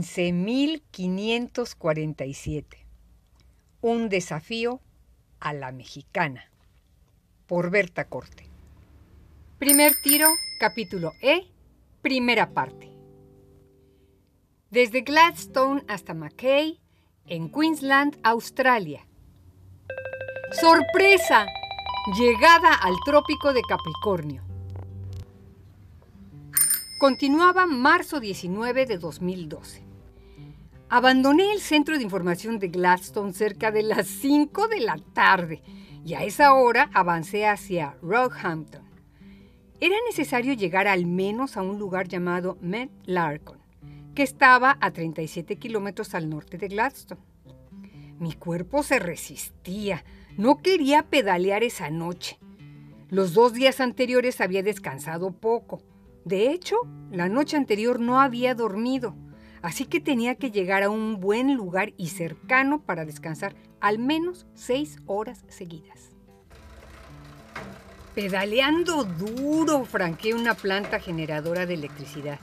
15.547. Un desafío a la mexicana. Por Berta Corte. Primer tiro, capítulo E, primera parte. Desde Gladstone hasta Mackay, en Queensland, Australia. ¡Sorpresa! Llegada al trópico de Capricornio. Continuaba marzo 19 de 2012. Abandoné el centro de información de Gladstone cerca de las 5 de la tarde y a esa hora avancé hacia Rockhampton. Era necesario llegar al menos a un lugar llamado Met Larcon, que estaba a 37 kilómetros al norte de Gladstone. Mi cuerpo se resistía, no quería pedalear esa noche. Los dos días anteriores había descansado poco de hecho, la noche anterior no había dormido, así que tenía que llegar a un buen lugar y cercano para descansar al menos seis horas seguidas. Pedaleando duro, franqueé una planta generadora de electricidad.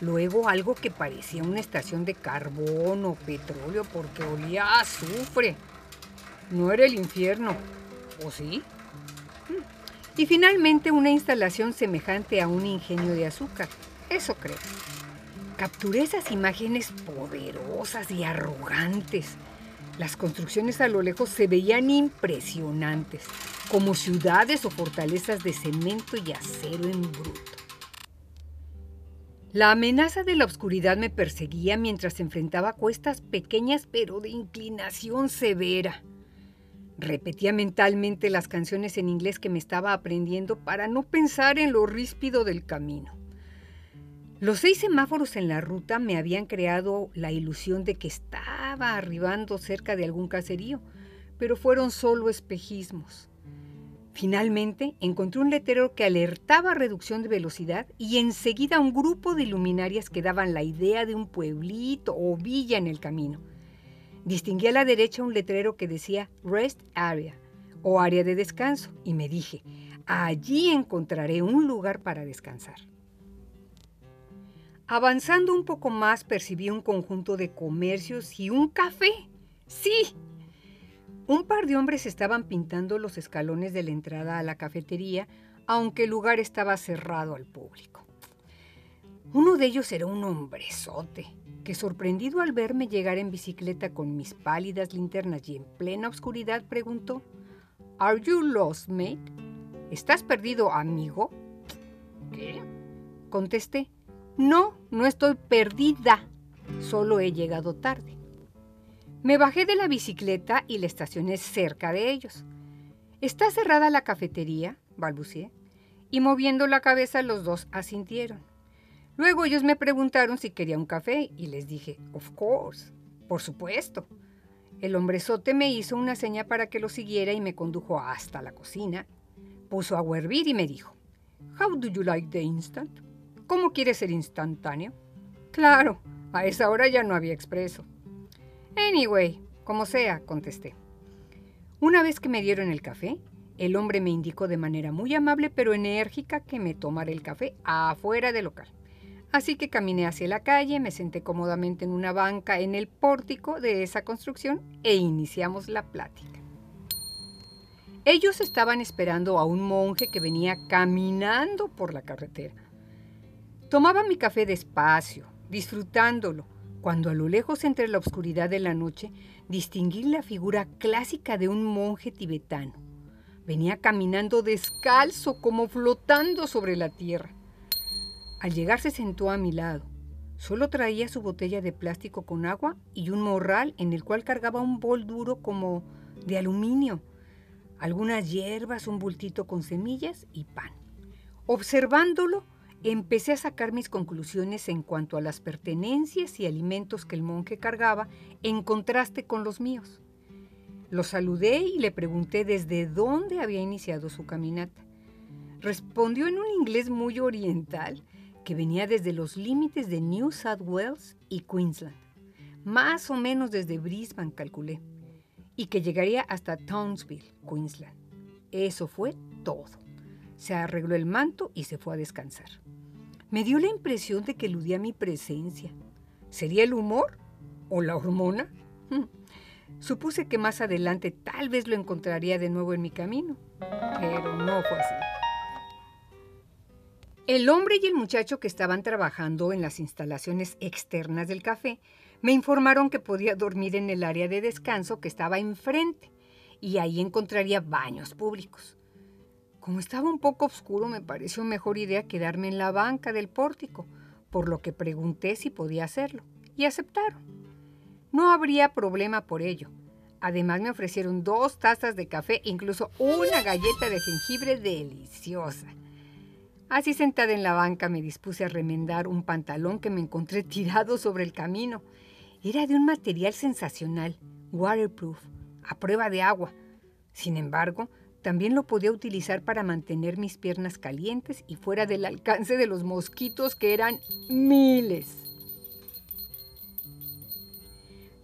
Luego algo que parecía una estación de carbón o petróleo porque olía a azufre. No era el infierno, ¿o sí? Y finalmente una instalación semejante a un ingenio de azúcar. Eso creo. Capturé esas imágenes poderosas y arrogantes. Las construcciones a lo lejos se veían impresionantes, como ciudades o fortalezas de cemento y acero en bruto. La amenaza de la oscuridad me perseguía mientras enfrentaba cuestas pequeñas pero de inclinación severa. Repetía mentalmente las canciones en inglés que me estaba aprendiendo para no pensar en lo ríspido del camino. Los seis semáforos en la ruta me habían creado la ilusión de que estaba arribando cerca de algún caserío, pero fueron solo espejismos. Finalmente encontré un letrero que alertaba reducción de velocidad y enseguida un grupo de luminarias que daban la idea de un pueblito o villa en el camino. Distinguí a la derecha un letrero que decía Rest Area o área de descanso y me dije, allí encontraré un lugar para descansar. Avanzando un poco más percibí un conjunto de comercios y un café. Sí. Un par de hombres estaban pintando los escalones de la entrada a la cafetería, aunque el lugar estaba cerrado al público. Uno de ellos era un hombrezote, que sorprendido al verme llegar en bicicleta con mis pálidas linternas y en plena oscuridad, preguntó, ¿Are you lost, mate? ¿Estás perdido, amigo? ¿Qué? Contesté, no, no estoy perdida, solo he llegado tarde. Me bajé de la bicicleta y la estacioné cerca de ellos. ¿Está cerrada la cafetería? balbuceé, y moviendo la cabeza los dos asintieron. Luego ellos me preguntaron si quería un café y les dije, of course, por supuesto. El hombrezote me hizo una seña para que lo siguiera y me condujo hasta la cocina. Puso a hervir y me dijo, How do you like the instant? ¿Cómo quieres ser instantáneo? Claro, a esa hora ya no había expreso. Anyway, como sea, contesté. Una vez que me dieron el café, el hombre me indicó de manera muy amable pero enérgica que me tomara el café afuera del local. Así que caminé hacia la calle, me senté cómodamente en una banca en el pórtico de esa construcción e iniciamos la plática. Ellos estaban esperando a un monje que venía caminando por la carretera. Tomaba mi café despacio, disfrutándolo, cuando a lo lejos entre la oscuridad de la noche distinguí la figura clásica de un monje tibetano. Venía caminando descalzo, como flotando sobre la tierra. Al llegar se sentó a mi lado. Solo traía su botella de plástico con agua y un morral en el cual cargaba un bol duro como de aluminio, algunas hierbas, un bultito con semillas y pan. Observándolo, empecé a sacar mis conclusiones en cuanto a las pertenencias y alimentos que el monje cargaba en contraste con los míos. Lo saludé y le pregunté desde dónde había iniciado su caminata. Respondió en un inglés muy oriental que venía desde los límites de New South Wales y Queensland, más o menos desde Brisbane calculé, y que llegaría hasta Townsville, Queensland. Eso fue todo. Se arregló el manto y se fue a descansar. Me dio la impresión de que eludía mi presencia. ¿Sería el humor o la hormona? Hmm. Supuse que más adelante tal vez lo encontraría de nuevo en mi camino, pero no fue así. El hombre y el muchacho que estaban trabajando en las instalaciones externas del café me informaron que podía dormir en el área de descanso que estaba enfrente y ahí encontraría baños públicos. Como estaba un poco oscuro, me pareció mejor idea quedarme en la banca del pórtico, por lo que pregunté si podía hacerlo, y aceptaron. No habría problema por ello. Además me ofrecieron dos tazas de café, incluso una galleta de jengibre deliciosa. Así sentada en la banca me dispuse a remendar un pantalón que me encontré tirado sobre el camino. Era de un material sensacional, waterproof, a prueba de agua. Sin embargo, también lo podía utilizar para mantener mis piernas calientes y fuera del alcance de los mosquitos que eran miles.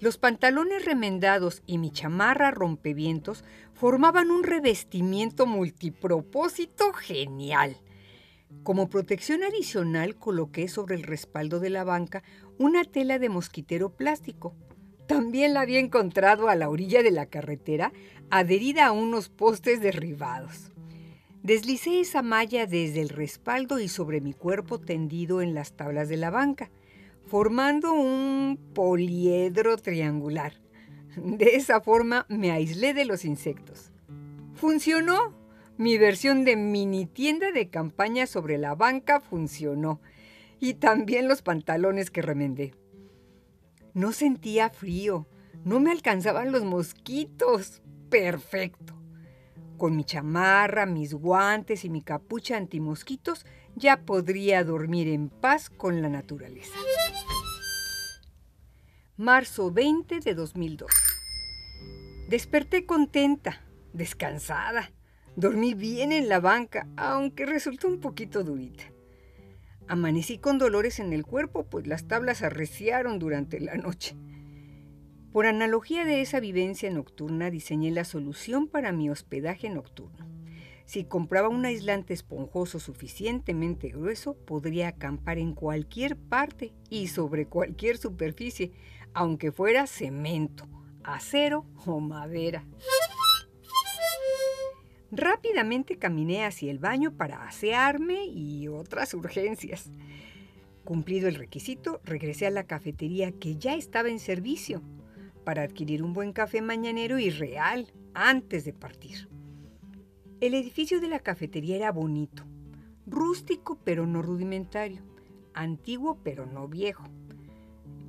Los pantalones remendados y mi chamarra rompevientos formaban un revestimiento multipropósito genial. Como protección adicional coloqué sobre el respaldo de la banca una tela de mosquitero plástico. También la había encontrado a la orilla de la carretera, adherida a unos postes derribados. Deslicé esa malla desde el respaldo y sobre mi cuerpo tendido en las tablas de la banca, formando un poliedro triangular. De esa forma me aislé de los insectos. Funcionó. Mi versión de mini tienda de campaña sobre la banca funcionó. Y también los pantalones que remendé. No sentía frío. No me alcanzaban los mosquitos. Perfecto. Con mi chamarra, mis guantes y mi capucha antimosquitos ya podría dormir en paz con la naturaleza. Marzo 20 de 2002. Desperté contenta, descansada Dormí bien en la banca, aunque resultó un poquito durita. Amanecí con dolores en el cuerpo, pues las tablas arreciaron durante la noche. Por analogía de esa vivencia nocturna, diseñé la solución para mi hospedaje nocturno. Si compraba un aislante esponjoso suficientemente grueso, podría acampar en cualquier parte y sobre cualquier superficie, aunque fuera cemento, acero o madera. Rápidamente caminé hacia el baño para asearme y otras urgencias. Cumplido el requisito, regresé a la cafetería que ya estaba en servicio para adquirir un buen café mañanero y real antes de partir. El edificio de la cafetería era bonito, rústico pero no rudimentario, antiguo pero no viejo.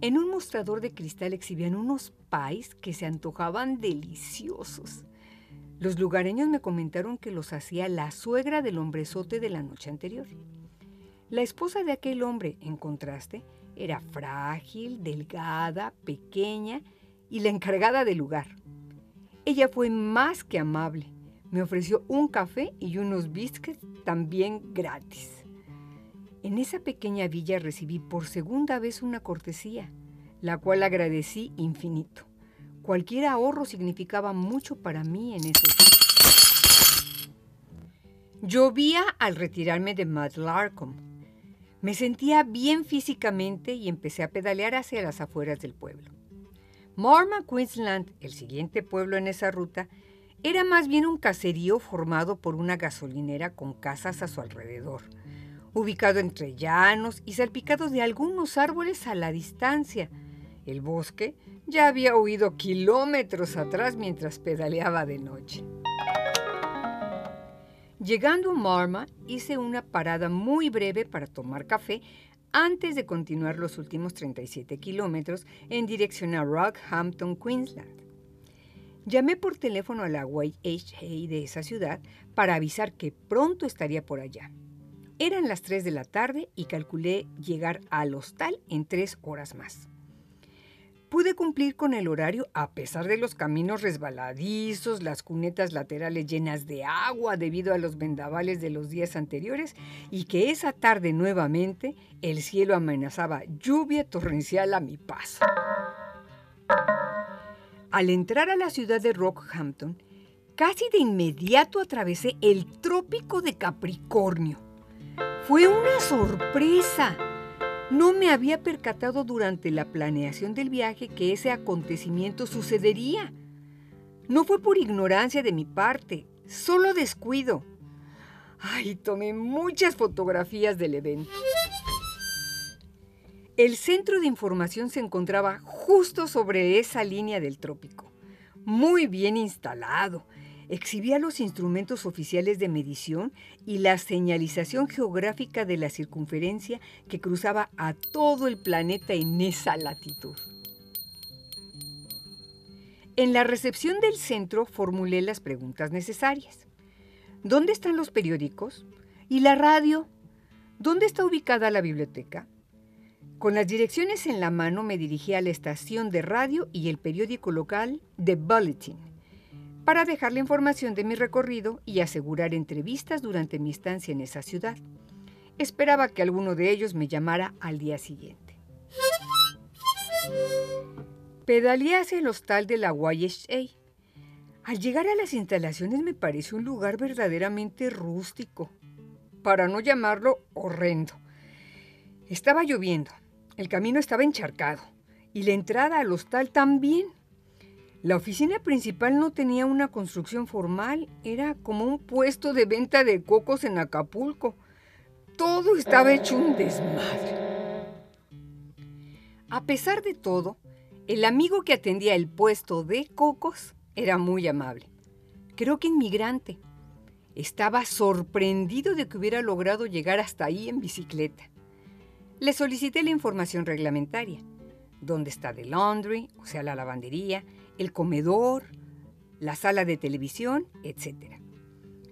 En un mostrador de cristal exhibían unos pies que se antojaban deliciosos. Los lugareños me comentaron que los hacía la suegra del hombrezote de la noche anterior. La esposa de aquel hombre, en contraste, era frágil, delgada, pequeña y la encargada del lugar. Ella fue más que amable. Me ofreció un café y unos biscuits también gratis. En esa pequeña villa recibí por segunda vez una cortesía, la cual agradecí infinito. Cualquier ahorro significaba mucho para mí en esos días. Llovía al retirarme de Mad Larcombe. Me sentía bien físicamente y empecé a pedalear hacia las afueras del pueblo. Morma, Queensland, el siguiente pueblo en esa ruta, era más bien un caserío formado por una gasolinera con casas a su alrededor, ubicado entre llanos y salpicados de algunos árboles a la distancia. El bosque ya había huido kilómetros atrás mientras pedaleaba de noche. Llegando a Marma, hice una parada muy breve para tomar café antes de continuar los últimos 37 kilómetros en dirección a Rockhampton, Queensland. Llamé por teléfono a la YHA de esa ciudad para avisar que pronto estaría por allá. Eran las 3 de la tarde y calculé llegar al hostal en tres horas más. Pude cumplir con el horario a pesar de los caminos resbaladizos, las cunetas laterales llenas de agua debido a los vendavales de los días anteriores y que esa tarde nuevamente el cielo amenazaba lluvia torrencial a mi paso. Al entrar a la ciudad de Rockhampton, casi de inmediato atravesé el trópico de Capricornio. Fue una sorpresa No me había percatado durante la planeación del viaje que ese acontecimiento sucedería. No fue por ignorancia de mi parte, solo descuido. Ay, tomé muchas fotografías del evento. El centro de información se encontraba justo sobre esa línea del trópico, muy bien instalado. Exhibía los instrumentos oficiales de medición y la señalización geográfica de la circunferencia que cruzaba a todo el planeta en esa latitud. En la recepción del centro formulé las preguntas necesarias. ¿Dónde están los periódicos? ¿Y la radio? ¿Dónde está ubicada la biblioteca? Con las direcciones en la mano me dirigí a la estación de radio y el periódico local The Bulletin para dejar la información de mi recorrido y asegurar entrevistas durante mi estancia en esa ciudad. Esperaba que alguno de ellos me llamara al día siguiente. Pedaleé hacia el hostal de la YSA. Al llegar a las instalaciones me pareció un lugar verdaderamente rústico, para no llamarlo horrendo. Estaba lloviendo el camino estaba encharcado y la entrada al hostal también. La oficina principal no tenía una construcción formal, era como un puesto de venta de cocos en Acapulco. Todo estaba hecho un desmadre. A pesar de todo, el amigo que atendía el puesto de cocos era muy amable. Creo que inmigrante. Estaba sorprendido de que hubiera logrado llegar hasta ahí en bicicleta. Le solicité la información reglamentaria. ¿Dónde está the laundry, o sea, la lavandería, el comedor, la sala de televisión, etcétera?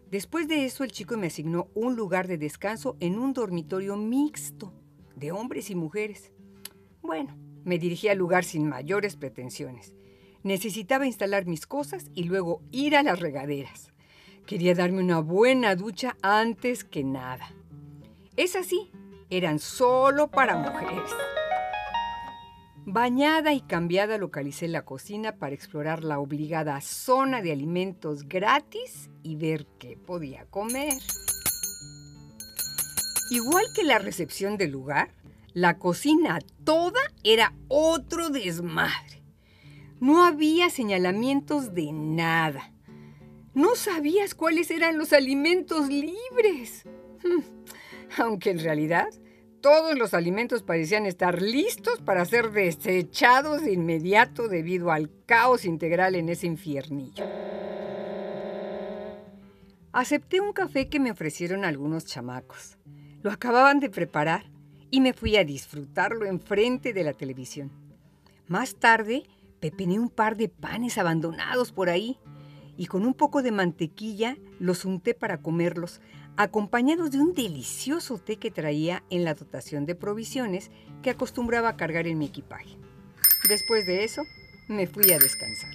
Después de eso, el chico me asignó un lugar de descanso en un dormitorio mixto de hombres y mujeres. Bueno, me dirigí al lugar sin mayores pretensiones. Necesitaba instalar mis cosas y luego ir a las regaderas. Quería darme una buena ducha antes que nada. Es así eran solo para mujeres. Bañada y cambiada localicé la cocina para explorar la obligada zona de alimentos gratis y ver qué podía comer. Igual que la recepción del lugar, la cocina toda era otro desmadre. No había señalamientos de nada. No sabías cuáles eran los alimentos libres. Aunque en realidad todos los alimentos parecían estar listos para ser desechados de inmediato debido al caos integral en ese infiernillo. Acepté un café que me ofrecieron algunos chamacos. Lo acababan de preparar y me fui a disfrutarlo enfrente de la televisión. Más tarde, pepené un par de panes abandonados por ahí y con un poco de mantequilla los unté para comerlos, acompañados de un delicioso té que traía en la dotación de provisiones que acostumbraba a cargar en mi equipaje. Después de eso, me fui a descansar.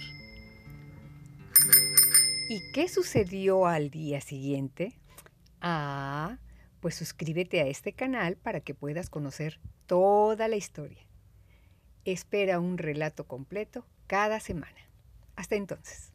¿Y qué sucedió al día siguiente? Ah, pues suscríbete a este canal para que puedas conocer toda la historia. Espera un relato completo cada semana. Hasta entonces.